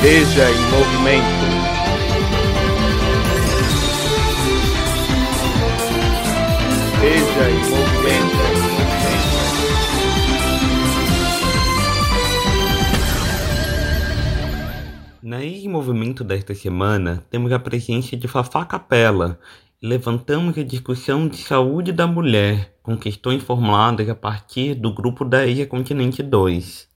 Veja em movimento. Veja em movimento. Na em movimento desta semana, temos a presença de Fafá Capela levantamos a discussão de saúde da mulher, com questões formuladas a partir do grupo da Ilha Continente 2.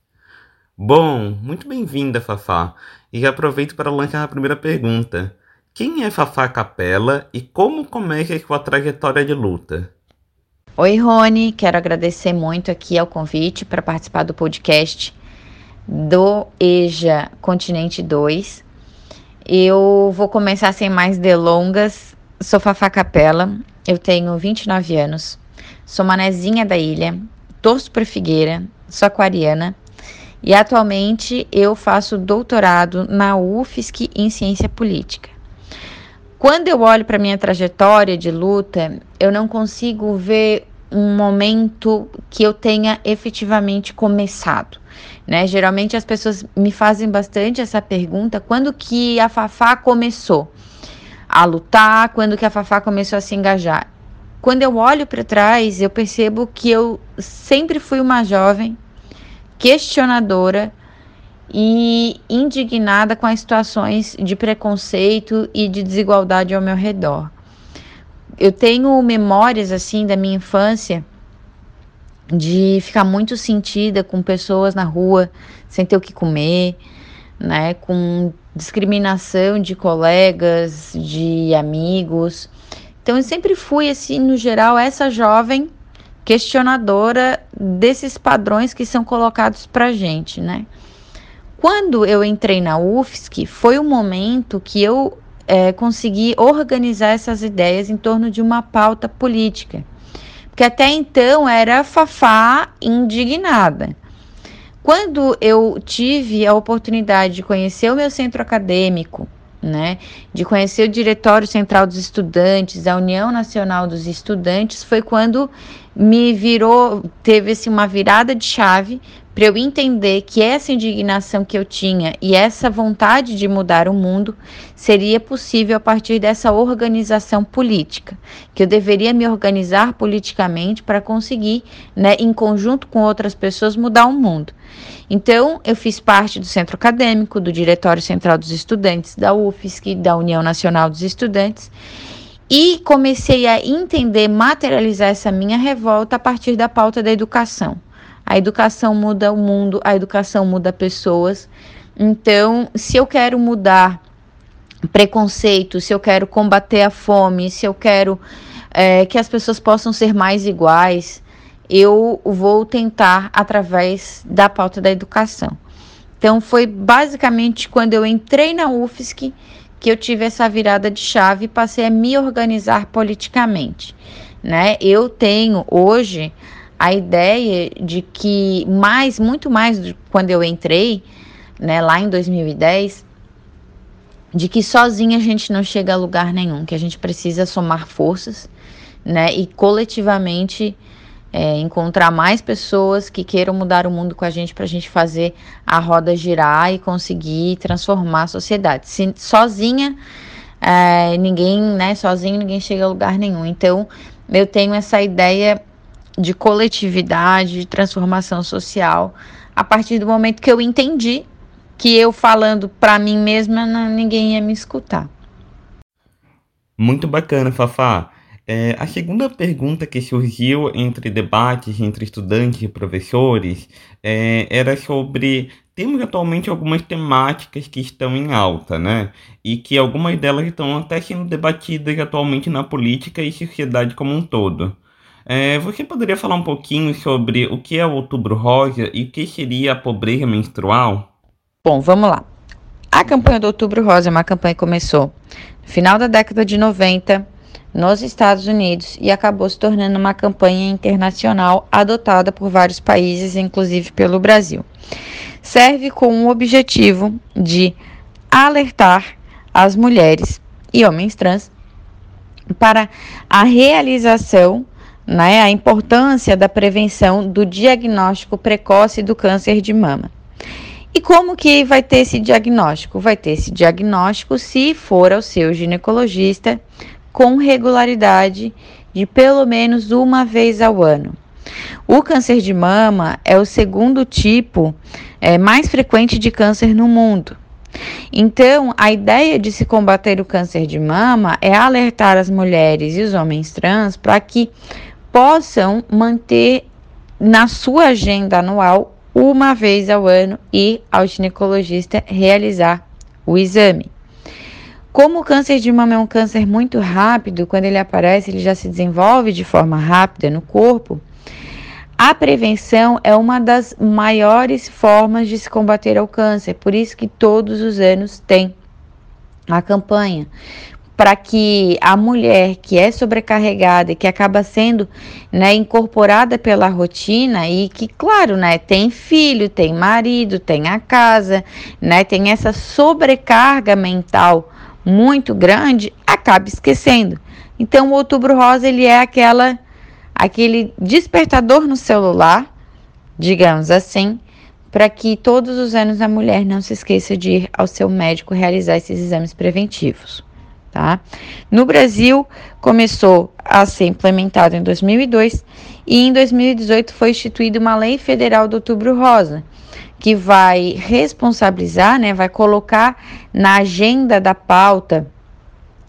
Bom, muito bem-vinda, Fafá, e aproveito para lançar a primeira pergunta. Quem é Fafá Capela e como começa a sua trajetória de luta? Oi, Rony, quero agradecer muito aqui ao convite para participar do podcast do EJA Continente 2. Eu vou começar sem mais delongas. Sou Fafá Capela, eu tenho 29 anos, sou manezinha da ilha, torço para Figueira, sou aquariana e atualmente eu faço doutorado na UFSC em Ciência Política. Quando eu olho para minha trajetória de luta, eu não consigo ver um momento que eu tenha efetivamente começado, né? Geralmente as pessoas me fazem bastante essa pergunta, quando que a Fafá começou a lutar, quando que a Fafá começou a se engajar? Quando eu olho para trás, eu percebo que eu sempre fui uma jovem questionadora e indignada com as situações de preconceito e de desigualdade ao meu redor. Eu tenho memórias assim da minha infância de ficar muito sentida com pessoas na rua sem ter o que comer, né, com discriminação de colegas, de amigos. Então eu sempre fui assim, no geral, essa jovem questionadora desses padrões que são colocados para gente, né? Quando eu entrei na UFSC, foi o momento que eu é, consegui organizar essas ideias em torno de uma pauta política. Porque até então era Fafá indignada. Quando eu tive a oportunidade de conhecer o meu centro acadêmico, né, de conhecer o Diretório Central dos Estudantes, a União Nacional dos Estudantes, foi quando me virou, teve assim, uma virada de chave para eu entender que essa indignação que eu tinha e essa vontade de mudar o mundo seria possível a partir dessa organização política, que eu deveria me organizar politicamente para conseguir, né, em conjunto com outras pessoas, mudar o mundo. Então, eu fiz parte do centro acadêmico, do Diretório Central dos Estudantes, da UFSC, da União Nacional dos Estudantes, e comecei a entender, materializar essa minha revolta a partir da pauta da educação. A educação muda o mundo, a educação muda pessoas. Então, se eu quero mudar preconceito, se eu quero combater a fome, se eu quero é, que as pessoas possam ser mais iguais, eu vou tentar através da pauta da educação. Então, foi basicamente quando eu entrei na UFSC que eu tive essa virada de chave e passei a me organizar politicamente. Né? Eu tenho hoje a ideia de que mais, muito mais do quando eu entrei, né, lá em 2010, de que sozinha a gente não chega a lugar nenhum, que a gente precisa somar forças, né, e coletivamente é, encontrar mais pessoas que queiram mudar o mundo com a gente para a gente fazer a roda girar e conseguir transformar a sociedade. Se, sozinha, é, ninguém, né? Sozinho ninguém chega a lugar nenhum. Então, eu tenho essa ideia de coletividade, de transformação social, a partir do momento que eu entendi que eu falando para mim mesma ninguém ia me escutar. Muito bacana, Fafá. É, a segunda pergunta que surgiu entre debates entre estudantes e professores é, era sobre temos atualmente algumas temáticas que estão em alta, né? E que algumas delas estão até sendo debatidas atualmente na política e sociedade como um todo. É, você poderia falar um pouquinho sobre o que é o Outubro Rosa e o que seria a pobreza menstrual? Bom, vamos lá. A campanha do Outubro Rosa é uma campanha que começou no final da década de 90 nos Estados Unidos e acabou se tornando uma campanha internacional adotada por vários países, inclusive pelo Brasil. Serve com o objetivo de alertar as mulheres e homens trans para a realização, né, a importância da prevenção do diagnóstico precoce do câncer de mama. E como que vai ter esse diagnóstico? Vai ter esse diagnóstico se for ao seu ginecologista com regularidade de pelo menos uma vez ao ano. O câncer de mama é o segundo tipo é, mais frequente de câncer no mundo. Então, a ideia de se combater o câncer de mama é alertar as mulheres e os homens trans para que possam manter na sua agenda anual uma vez ao ano ir ao ginecologista realizar o exame. Como o câncer de mama é um câncer muito rápido, quando ele aparece, ele já se desenvolve de forma rápida no corpo. A prevenção é uma das maiores formas de se combater ao câncer, por isso que todos os anos tem a campanha para que a mulher que é sobrecarregada e que acaba sendo né, incorporada pela rotina e que, claro, né, tem filho, tem marido, tem a casa, né, tem essa sobrecarga mental muito grande, acaba esquecendo. Então, o Outubro Rosa ele é aquela aquele despertador no celular, digamos assim, para que todos os anos a mulher não se esqueça de ir ao seu médico realizar esses exames preventivos. Tá? No Brasil, começou a ser implementado em 2002 e em 2018 foi instituída uma lei federal do Outubro Rosa, que vai responsabilizar, né, vai colocar na agenda da pauta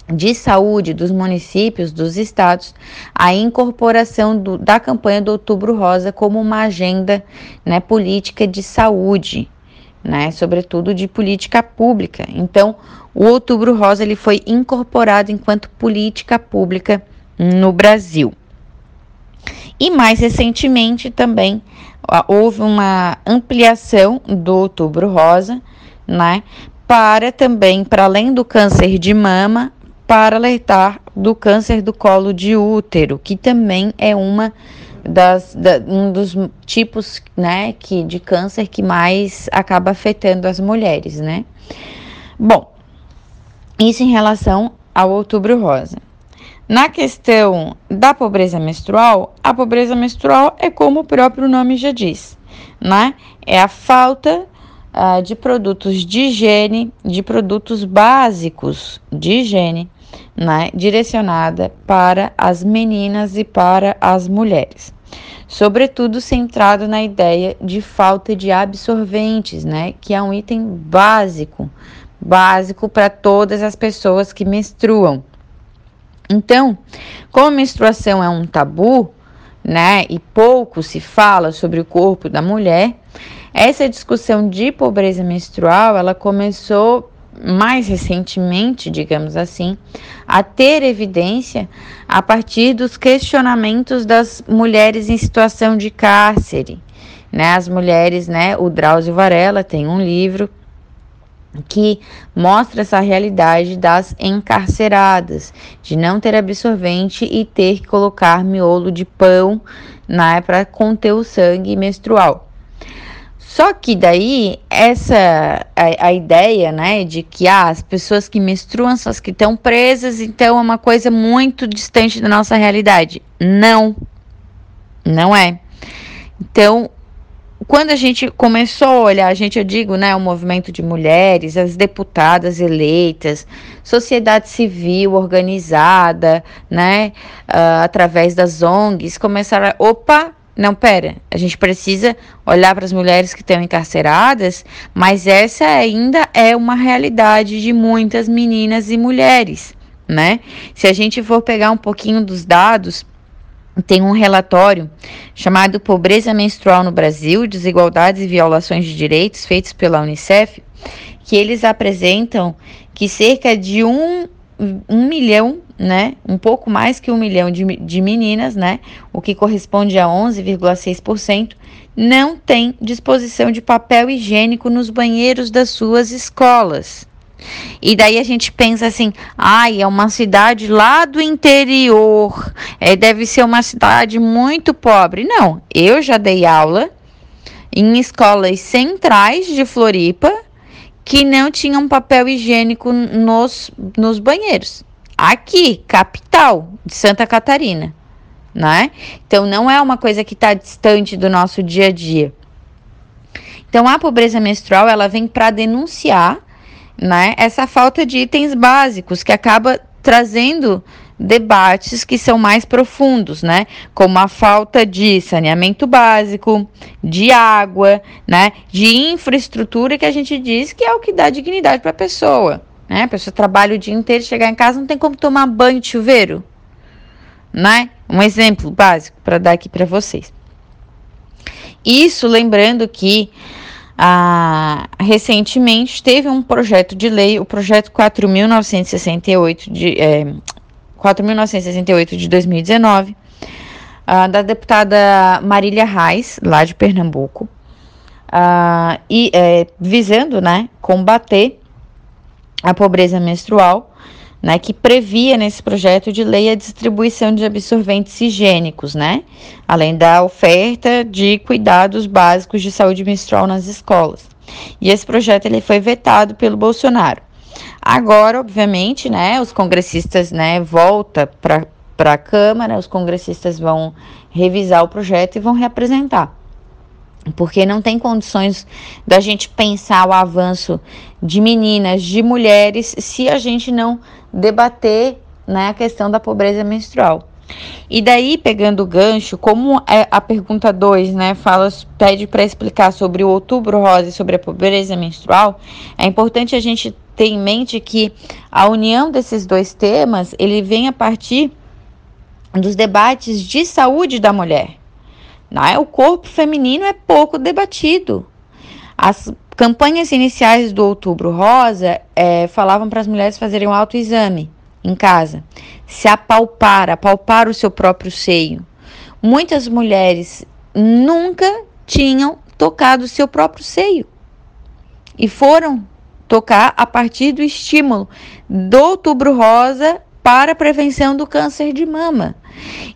de saúde dos municípios, dos estados, a incorporação do, da campanha do Outubro Rosa como uma agenda né, política de saúde, né, sobretudo de política pública. Então, o Outubro Rosa ele foi incorporado enquanto política pública no Brasil. E mais recentemente também houve uma ampliação do Outubro Rosa, né, para também, para além do câncer de mama, para alertar do câncer do colo de útero, que também é uma das, da, um dos tipos né, que, de câncer que mais acaba afetando as mulheres, né? Bom, isso em relação ao outubro rosa. Na questão da pobreza menstrual, a pobreza menstrual é como o próprio nome já diz, né? É a falta uh, de produtos de higiene, de produtos básicos de higiene, né? Direcionada para as meninas e para as mulheres sobretudo centrado na ideia de falta de absorventes, né, que é um item básico, básico para todas as pessoas que menstruam. Então, como a menstruação é um tabu, né, e pouco se fala sobre o corpo da mulher, essa discussão de pobreza menstrual, ela começou mais recentemente, digamos assim, a ter evidência a partir dos questionamentos das mulheres em situação de cárcere. Né? As mulheres, né? O Drauzio Varela tem um livro que mostra essa realidade das encarceradas, de não ter absorvente e ter que colocar miolo de pão né, para conter o sangue menstrual. Só que daí, essa a, a, ideia, né, de que ah, as pessoas que menstruam são as que estão presas, então é uma coisa muito distante da nossa realidade. Não, não é. Então, quando a gente começou a olhar, a gente, eu digo, né, o movimento de mulheres, as deputadas eleitas, sociedade civil organizada, né, uh, através das ONGs, começaram a, opa, não, pera, a gente precisa olhar para as mulheres que estão encarceradas, mas essa ainda é uma realidade de muitas meninas e mulheres, né? Se a gente for pegar um pouquinho dos dados, tem um relatório chamado Pobreza Menstrual no Brasil, Desigualdades e Violações de Direitos, feitos pela Unicef, que eles apresentam que cerca de um, um milhão né? Um pouco mais que um milhão de, de meninas, né? O que corresponde a 11,6%, não tem disposição de papel higiênico nos banheiros das suas escolas. E daí a gente pensa assim, ai, é uma cidade lá do interior, é, deve ser uma cidade muito pobre. Não, eu já dei aula em escolas centrais de Floripa que não tinham papel higiênico nos, nos banheiros aqui, capital de Santa Catarina, né? Então não é uma coisa que está distante do nosso dia a dia. Então, a pobreza menstrual ela vem para denunciar né, essa falta de itens básicos que acaba trazendo debates que são mais profundos, né? Como a falta de saneamento básico, de água, né? De infraestrutura que a gente diz que é o que dá dignidade para a pessoa, né? A pessoa trabalha o dia inteiro, chegar em casa não tem como tomar banho de chuveiro, né? Um exemplo básico para dar aqui para vocês. Isso lembrando que ah, recentemente teve um projeto de lei, o projeto 4.968 de é, 4.968 de 2019, uh, da deputada Marília Reis, lá de Pernambuco, uh, e é, visando né, combater a pobreza menstrual, né, que previa nesse projeto de lei a distribuição de absorventes higiênicos, né, além da oferta de cuidados básicos de saúde menstrual nas escolas. E esse projeto ele foi vetado pelo Bolsonaro. Agora, obviamente, né, os congressistas, né, volta para para a Câmara, os congressistas vão revisar o projeto e vão reapresentar. Porque não tem condições da gente pensar o avanço de meninas, de mulheres, se a gente não debater né, a questão da pobreza menstrual. E daí, pegando o gancho, como é a pergunta 2, né, fala, pede para explicar sobre o outubro rosa e sobre a pobreza menstrual, é importante a gente ter em mente que a união desses dois temas, ele vem a partir dos debates de saúde da mulher. Né? O corpo feminino é pouco debatido. As campanhas iniciais do Outubro Rosa é, falavam para as mulheres fazerem um autoexame em casa, se apalpar, apalpar o seu próprio seio. Muitas mulheres nunca tinham tocado o seu próprio seio e foram tocar a partir do estímulo do outubro rosa para a prevenção do câncer de mama.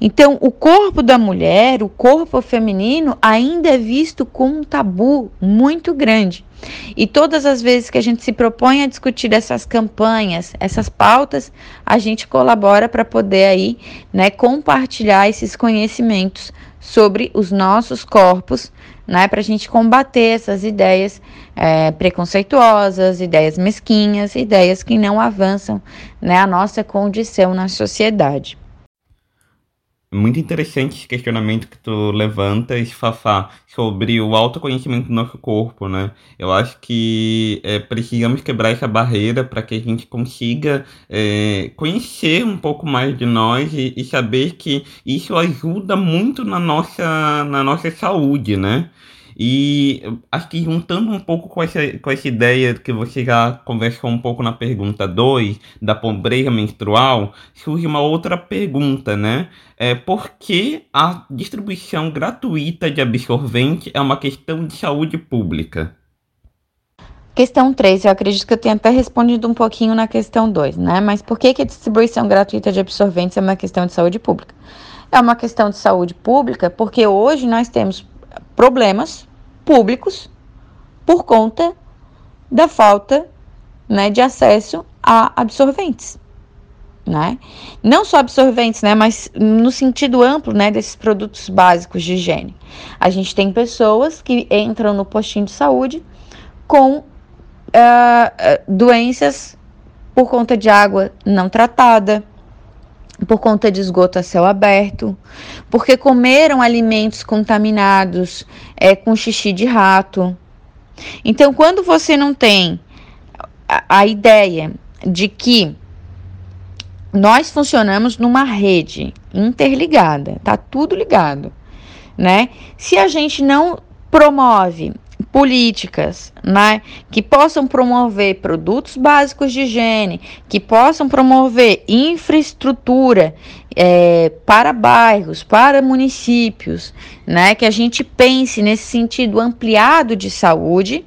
Então, o corpo da mulher, o corpo feminino, ainda é visto com um tabu muito grande. E todas as vezes que a gente se propõe a discutir essas campanhas, essas pautas, a gente colabora para poder aí, né, compartilhar esses conhecimentos sobre os nossos corpos, né, para a gente combater essas ideias é, preconceituosas, ideias mesquinhas, ideias que não avançam né, a nossa condição na sociedade. Muito interessante esse questionamento que tu levantas, Fafá, sobre o autoconhecimento do nosso corpo, né? Eu acho que é, precisamos quebrar essa barreira para que a gente consiga é, conhecer um pouco mais de nós e, e, saber que isso ajuda muito na nossa, na nossa saúde, né? E acho que juntando um pouco com essa, com essa ideia que você já conversou um pouco na pergunta 2, da pobreza menstrual, surge uma outra pergunta, né? É, por que a distribuição gratuita de absorvente é uma questão de saúde pública? Questão 3, eu acredito que eu tenho até respondido um pouquinho na questão 2, né? Mas por que, que a distribuição gratuita de absorventes é uma questão de saúde pública? É uma questão de saúde pública porque hoje nós temos problemas públicos por conta da falta né, de acesso a absorventes. Né? Não só absorventes, né, mas no sentido amplo né, desses produtos básicos de higiene. A gente tem pessoas que entram no postinho de saúde com uh, doenças por conta de água não tratada, por conta de esgoto a céu aberto, porque comeram alimentos contaminados é, com xixi de rato. Então, quando você não tem a, a ideia de que nós funcionamos numa rede interligada, tá tudo ligado, né? Se a gente não promove políticas né, que possam promover produtos básicos de higiene, que possam promover infraestrutura é, para bairros, para municípios, né, que a gente pense nesse sentido ampliado de saúde,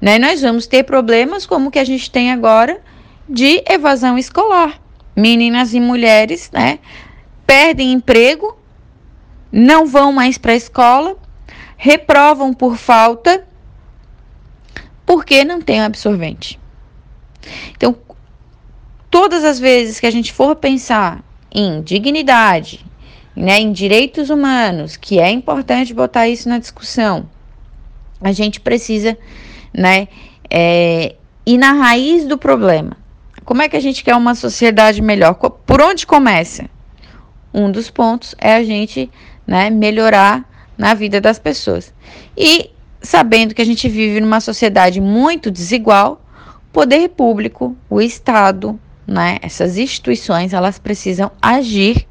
né, nós vamos ter problemas como que a gente tem agora de evasão escolar. Meninas e mulheres né, perdem emprego, não vão mais para a escola reprovam por falta porque não tem absorvente. Então, todas as vezes que a gente for pensar em dignidade, né, em direitos humanos, que é importante botar isso na discussão, a gente precisa, né, é, ir na raiz do problema. Como é que a gente quer uma sociedade melhor? Por onde começa? Um dos pontos é a gente né, melhorar na vida das pessoas. E sabendo que a gente vive numa sociedade muito desigual, o poder público, o Estado, né, essas instituições, elas precisam agir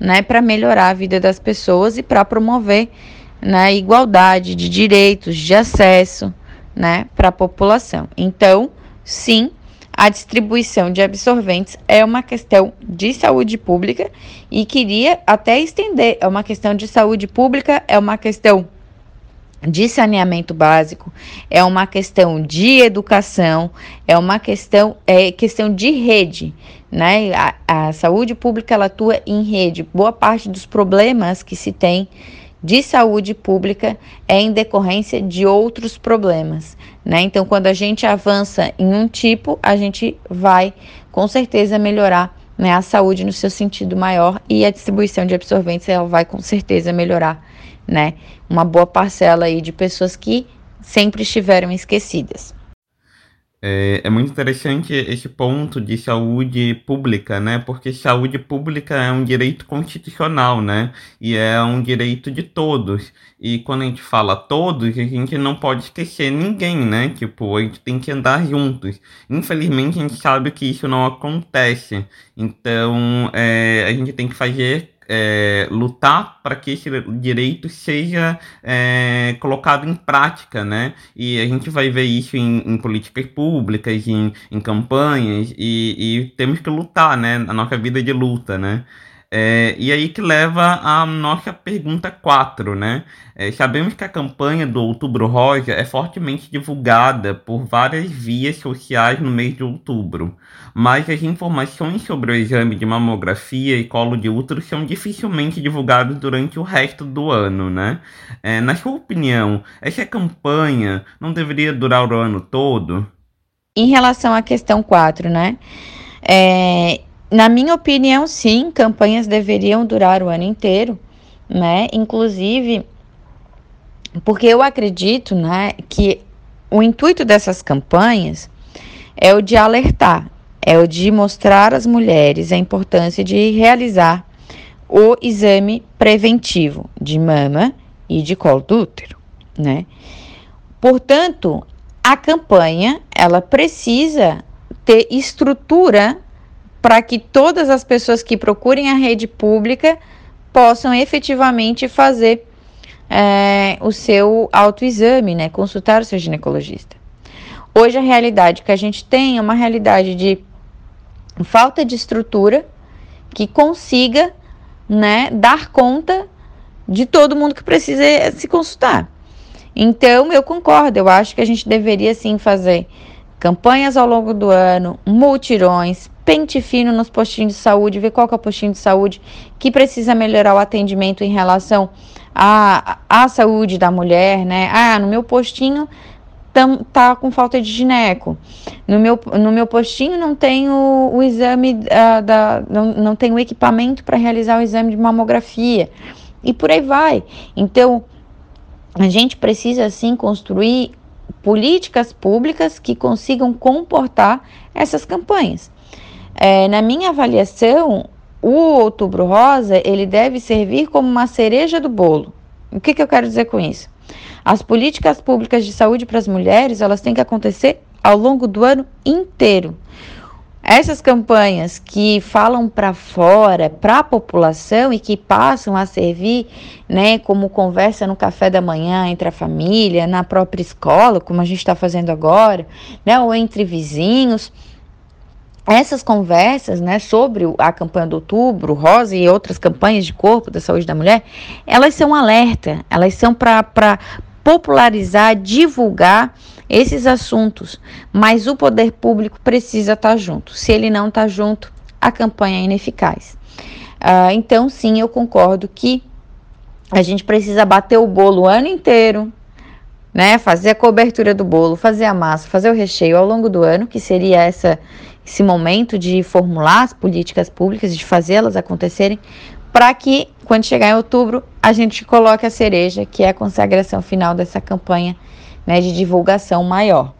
né, para melhorar a vida das pessoas e para promover né, igualdade de direitos, de acesso né, para a população. Então, sim, a distribuição de absorventes é uma questão de saúde pública e queria até estender, é uma questão de saúde pública, é uma questão de saneamento básico, é uma questão de educação, é uma questão, é questão de rede, né? A, a saúde pública ela atua em rede. Boa parte dos problemas que se tem de saúde pública é em decorrência de outros problemas, né? Então, quando a gente avança em um tipo, a gente vai com certeza melhorar né, a saúde no seu sentido maior e a distribuição de absorventes ela vai com certeza melhorar, né? Uma boa parcela aí de pessoas que sempre estiveram esquecidas. É, é, muito interessante esse ponto de saúde pública, né? Porque saúde pública é um direito constitucional, né? E é um direito de todos. E quando a gente fala todos, a gente não pode esquecer ninguém, né? Tipo, a gente tem que andar juntos. Infelizmente, a gente sabe que isso não acontece. Então, é, a gente tem que fazer é, lutar para que esse direito seja é, colocado em prática, né? E a gente vai ver isso em, em políticas públicas, em, em campanhas, e, e, temos que lutar, né? A nossa vida de luta, né? É, e aí que leva a nossa pergunta 4, né? É, sabemos que a campanha do Outubro Rosa é fortemente divulgada por várias vias sociais no mês de outubro, mas as informações sobre o exame de mamografia e colo de útero são dificilmente divulgadas durante o resto do ano, né? É, na sua opinião, essa campanha não deveria durar o ano todo? Em relação à questão 4, né? É, na minha opinião, sim, campanhas deveriam durar o ano inteiro, né? Inclusive, porque eu acredito, né, que o intuito dessas campanhas é o de alertar, é o de mostrar às mulheres a importância de realizar o exame preventivo de mama e de colo do útero, né? Portanto, a campanha, ela precisa ter estrutura para que todas as pessoas que procurem a rede pública possam efetivamente fazer é, o seu autoexame, né? Consultar o seu ginecologista. Hoje a realidade que a gente tem é uma realidade de falta de estrutura que consiga, né, dar conta de todo mundo que precisa se consultar. Então, eu concordo, eu acho que a gente deveria sim fazer campanhas ao longo do ano, multirões, pente fino nos postinhos de saúde, ver qual é o postinho de saúde que precisa melhorar o atendimento em relação à, à saúde da mulher, né? Ah, no meu postinho tam, tá com falta de gineco. No meu, no meu postinho não tem o, o exame uh, da. Não, não tem o equipamento para realizar o exame de mamografia. E por aí vai. Então, a gente precisa sim construir políticas públicas que consigam comportar essas campanhas. É, na minha avaliação, o Outubro Rosa ele deve servir como uma cereja do bolo. O que, que eu quero dizer com isso? As políticas públicas de saúde para as mulheres elas têm que acontecer ao longo do ano inteiro. Essas campanhas que falam para fora, para a população e que passam a servir, né, como conversa no café da manhã entre a família, na própria escola, como a gente está fazendo agora, né, ou entre vizinhos, essas conversas, né, sobre a campanha do Outubro Rosa e outras campanhas de corpo da saúde da mulher, elas são alerta, elas são para popularizar, divulgar esses assuntos, mas o poder público precisa estar tá junto. Se ele não está junto, a campanha é ineficaz. Uh, então, sim, eu concordo que a gente precisa bater o bolo o ano inteiro, né? Fazer a cobertura do bolo, fazer a massa, fazer o recheio ao longo do ano, que seria essa esse momento de formular as políticas públicas, de fazê-las acontecerem, para que, quando chegar em outubro, a gente coloque a cereja, que é a consagração final dessa campanha né, de divulgação maior.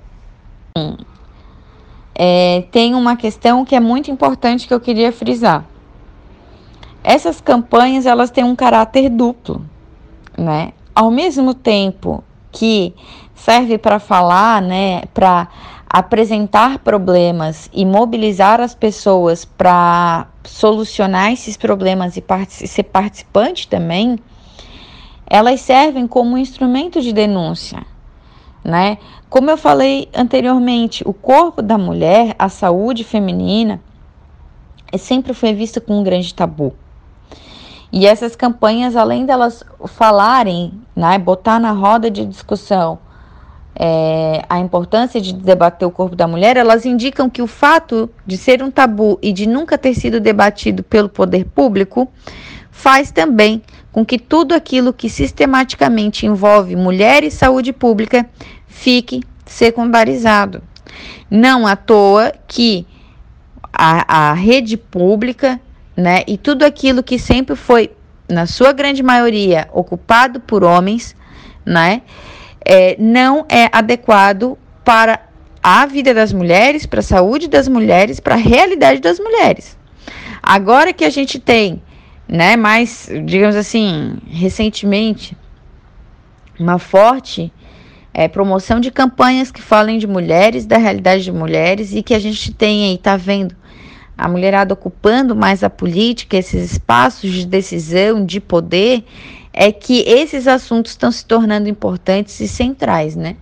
É, tem uma questão que é muito importante que eu queria frisar. Essas campanhas elas têm um caráter duplo, né? Ao mesmo tempo que serve para falar, né, para apresentar problemas e mobilizar as pessoas para solucionar esses problemas e ser participante também, elas servem como um instrumento de denúncia, né? Como eu falei anteriormente, o corpo da mulher, a saúde feminina, sempre foi vista como um grande tabu. E essas campanhas, além delas falarem, né, botar na roda de discussão é, a importância de debater o corpo da mulher, elas indicam que o fato de ser um tabu e de nunca ter sido debatido pelo poder público faz também com que tudo aquilo que sistematicamente envolve mulher e saúde pública fique secundarizado. Não à toa que a, a rede pública né, e tudo aquilo que sempre foi, na sua grande maioria, ocupado por homens, né, é, não é adequado para a vida das mulheres, para a saúde das mulheres, para a realidade das mulheres. Agora que a gente tem, né, mais, digamos assim, recentemente, uma forte é, promoção de campanhas que falem de mulheres, da realidade de mulheres e que a gente tem aí, tá vendo a mulherada ocupando mais a política, esses espaços de decisão, de poder, é que esses assuntos estão se tornando importantes e centrais, né?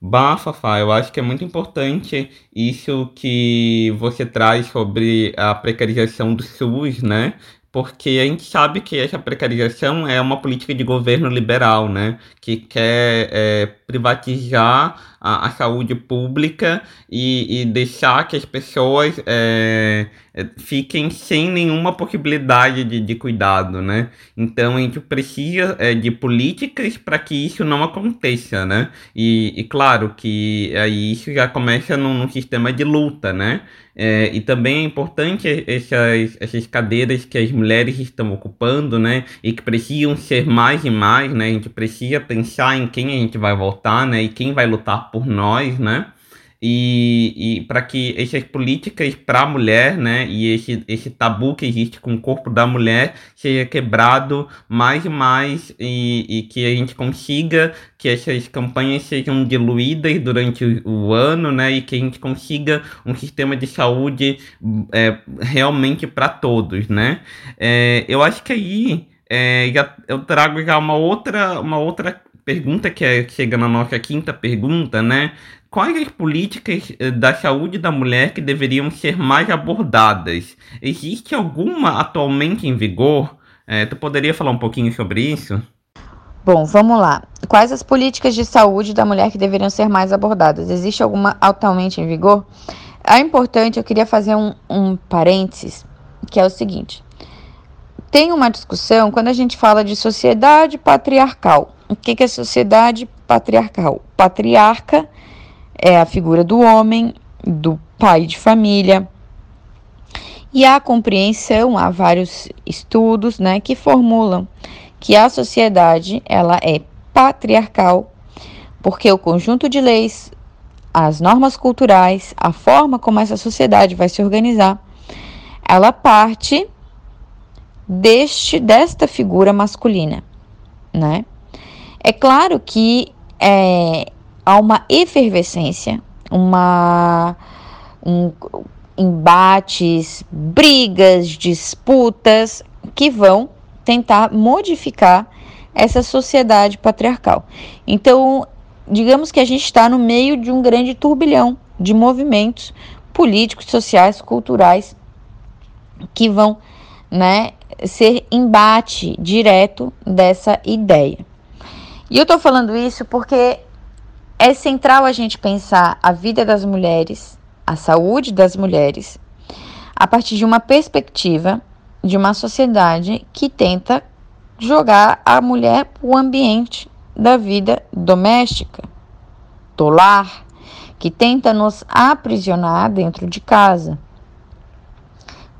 Bah, Fafá, eu acho que é muito importante isso que você traz sobre a precarização do SUS, né? Porque a gente sabe que essa precarização é uma política de governo liberal, né? Que quer é, privatizar a, a, saúde pública e, e, deixar que as pessoas é, é, fiquem sem nenhuma possibilidade de, de cuidado, né? Então a gente precisa é, de políticas para que isso não aconteça, né? E, e claro que aí isso já começa num, num sistema de luta, né? É, e também é importante essas, essas cadeiras que as mulheres estão ocupando, né? E que precisam ser mais e mais, né? A gente precisa pensar em quem a gente vai votar, né? E quem vai lutar por nós, né? E, e para que essas políticas para a mulher, né, e esse, esse tabu que existe com o corpo da mulher seja quebrado mais e mais e, e que a gente consiga que essas campanhas sejam diluídas durante o, o ano, né, e que a gente consiga um sistema de saúde é, realmente para todos, né. É, eu acho que aí é, eu trago já uma outra, uma outra pergunta que é, chega na nossa quinta pergunta, né? Quais as políticas eh, da saúde da mulher que deveriam ser mais abordadas? Existe alguma atualmente em vigor? É, tu poderia falar um pouquinho sobre isso? Bom, vamos lá. Quais as políticas de saúde da mulher que deveriam ser mais abordadas? Existe alguma atualmente em vigor? É importante, eu queria fazer um, um parênteses, que é o seguinte. Tem uma discussão quando a gente fala de sociedade patriarcal. O que, que é sociedade patriarcal? Patriarca é a figura do homem, do pai de família. E há compreensão, há vários estudos né, que formulam que a sociedade ela é patriarcal, porque o conjunto de leis, as normas culturais, a forma como essa sociedade vai se organizar, ela parte deste desta figura masculina, né? É claro que é, há uma efervescência, uma um, embates, brigas, disputas que vão tentar modificar essa sociedade patriarcal. Então, digamos que a gente está no meio de um grande turbilhão de movimentos políticos, sociais, culturais que vão, né, ser embate direto dessa ideia. E eu estou falando isso porque é central a gente pensar a vida das mulheres, a saúde das mulheres, a partir de uma perspectiva de uma sociedade que tenta jogar a mulher para o ambiente da vida doméstica, do lar, que tenta nos aprisionar dentro de casa.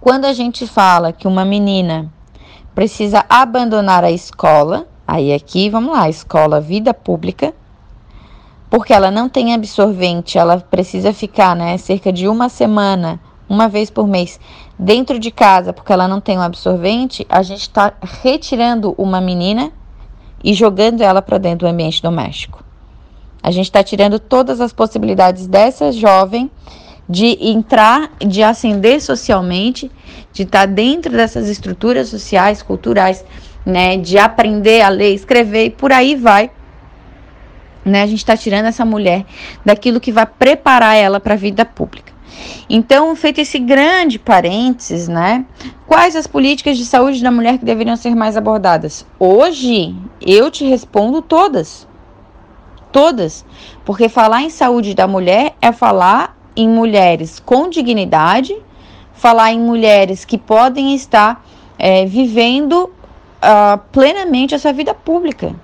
Quando a gente fala que uma menina precisa abandonar a escola, aí aqui, vamos lá, escola, vida pública, porque ela não tem absorvente, ela precisa ficar, né, cerca de uma semana, uma vez por mês, dentro de casa, porque ela não tem um absorvente, a gente está retirando uma menina e jogando ela para dentro do ambiente doméstico. A gente está tirando todas as possibilidades dessa jovem de entrar, de ascender socialmente, de estar tá dentro dessas estruturas sociais, culturais, né, de aprender a ler, escrever e por aí vai. Né? A gente está tirando essa mulher daquilo que vai preparar ela para a vida pública. Então, feito esse grande parênteses, né? Quais as políticas de saúde da mulher que deveriam ser mais abordadas? Hoje, eu te respondo todas. Todas. Porque falar em saúde da mulher é falar em mulheres com dignidade, falar em mulheres que podem estar é, vivendo uh, plenamente a sua vida pública.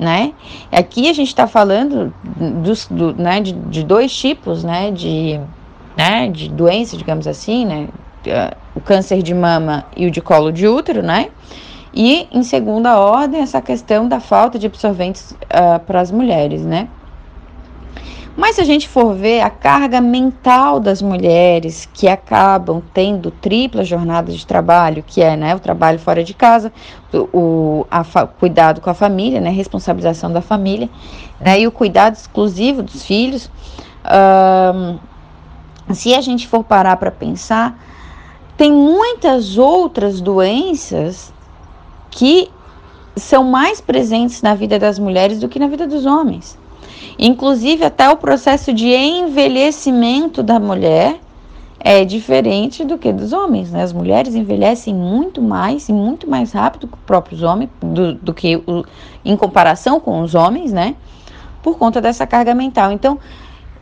Né? Aqui a gente está falando dos, do, né, de, de dois tipos né, de, né, de doença, digamos assim, né? Uh, o câncer de mama e o de colo de útero, né? E em segunda ordem, essa questão da falta de absorventes uh, para as mulheres, né? Mas se a gente for ver a carga mental das mulheres que acabam tendo tripla jornada de trabalho, que é né, o trabalho fora de casa, o, cuidado com a família, né, responsabilização da família, né, e o cuidado exclusivo dos filhos, se a gente for parar para pensar, tem muitas outras doenças que são mais presentes na vida das mulheres do que na vida dos homens. Inclusive, até o processo de envelhecimento da mulher é diferente do que dos homens. Né? As mulheres envelhecem muito mais e muito mais rápido que os próprios homens, do, do que o, em comparação com os homens, né? Por conta dessa carga mental. Então,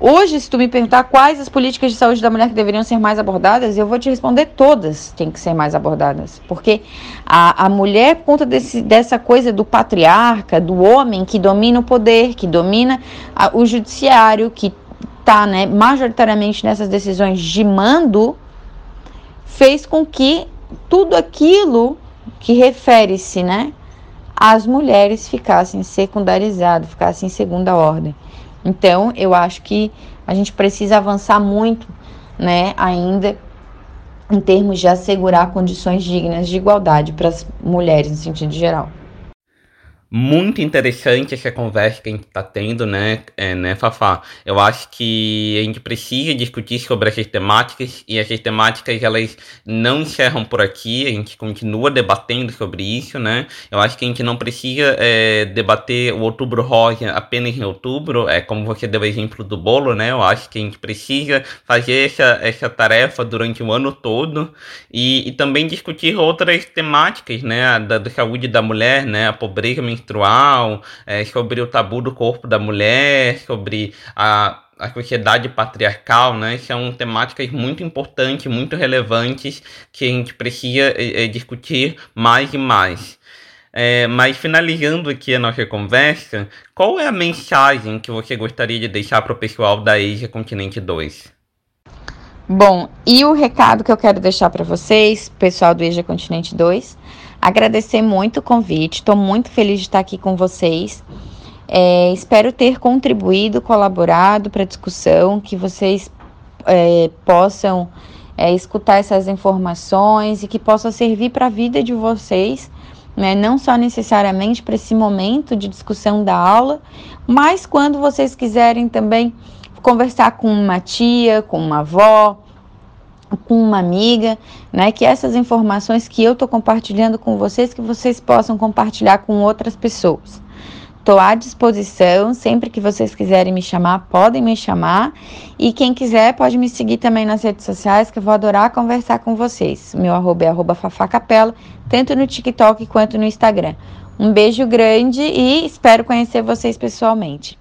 Hoje, se tu me perguntar quais as políticas de saúde da mulher que deveriam ser mais abordadas, eu vou te responder todas têm que ser mais abordadas. Porque a, a mulher, por conta desse, dessa coisa do patriarca, do homem que domina o poder, que domina a, o judiciário, que está né, majoritariamente nessas decisões de mando, fez com que tudo aquilo que refere-se né, às mulheres ficassem secundarizado, ficassem em segunda ordem. Então, eu acho que a gente precisa avançar muito, né, ainda em termos de assegurar condições dignas de igualdade para as mulheres, no sentido geral. Muito interessante essa conversa que a gente está tendo, né, é, né, Fafá? Eu acho que a gente precisa discutir sobre essas temáticas e essas temáticas elas não encerram por aqui, a gente continua debatendo sobre isso, né? Eu acho que a gente não precisa é, debater o outubro rosa apenas em outubro, é como você deu o exemplo do bolo, né? Eu acho que a gente precisa fazer essa, essa tarefa durante o ano todo e, e também discutir outras temáticas, né, da, da saúde da mulher, né, a pobreza menstrual, é, sobre o tabu do corpo da mulher, sobre a, a sociedade patriarcal, né? São temáticas muito importantes, muito relevantes que a gente precisa é, é, discutir mais e mais. É, mas finalizando aqui a nossa conversa, qual é a mensagem que você gostaria de deixar para o pessoal da Asia Continente 2? Bom, e o recado que eu quero deixar para vocês, pessoal do Asia Continente 2, Agradecer muito o convite, estou muito feliz de estar aqui com vocês. É, espero ter contribuído, colaborado para a discussão, que vocês é, possam é, escutar essas informações e que possa servir para a vida de vocês, né? não só necessariamente para esse momento de discussão da aula, mas quando vocês quiserem também conversar com uma tia, com uma avó, com uma amiga, né? Que essas informações que eu estou compartilhando com vocês, que vocês possam compartilhar com outras pessoas. Estou à disposição, sempre que vocês quiserem me chamar, podem me chamar. E quem quiser pode me seguir também nas redes sociais, que eu vou adorar conversar com vocês. Meu arroba é arroba fafacapela, tanto no TikTok quanto no Instagram. Um beijo grande e espero conhecer vocês pessoalmente.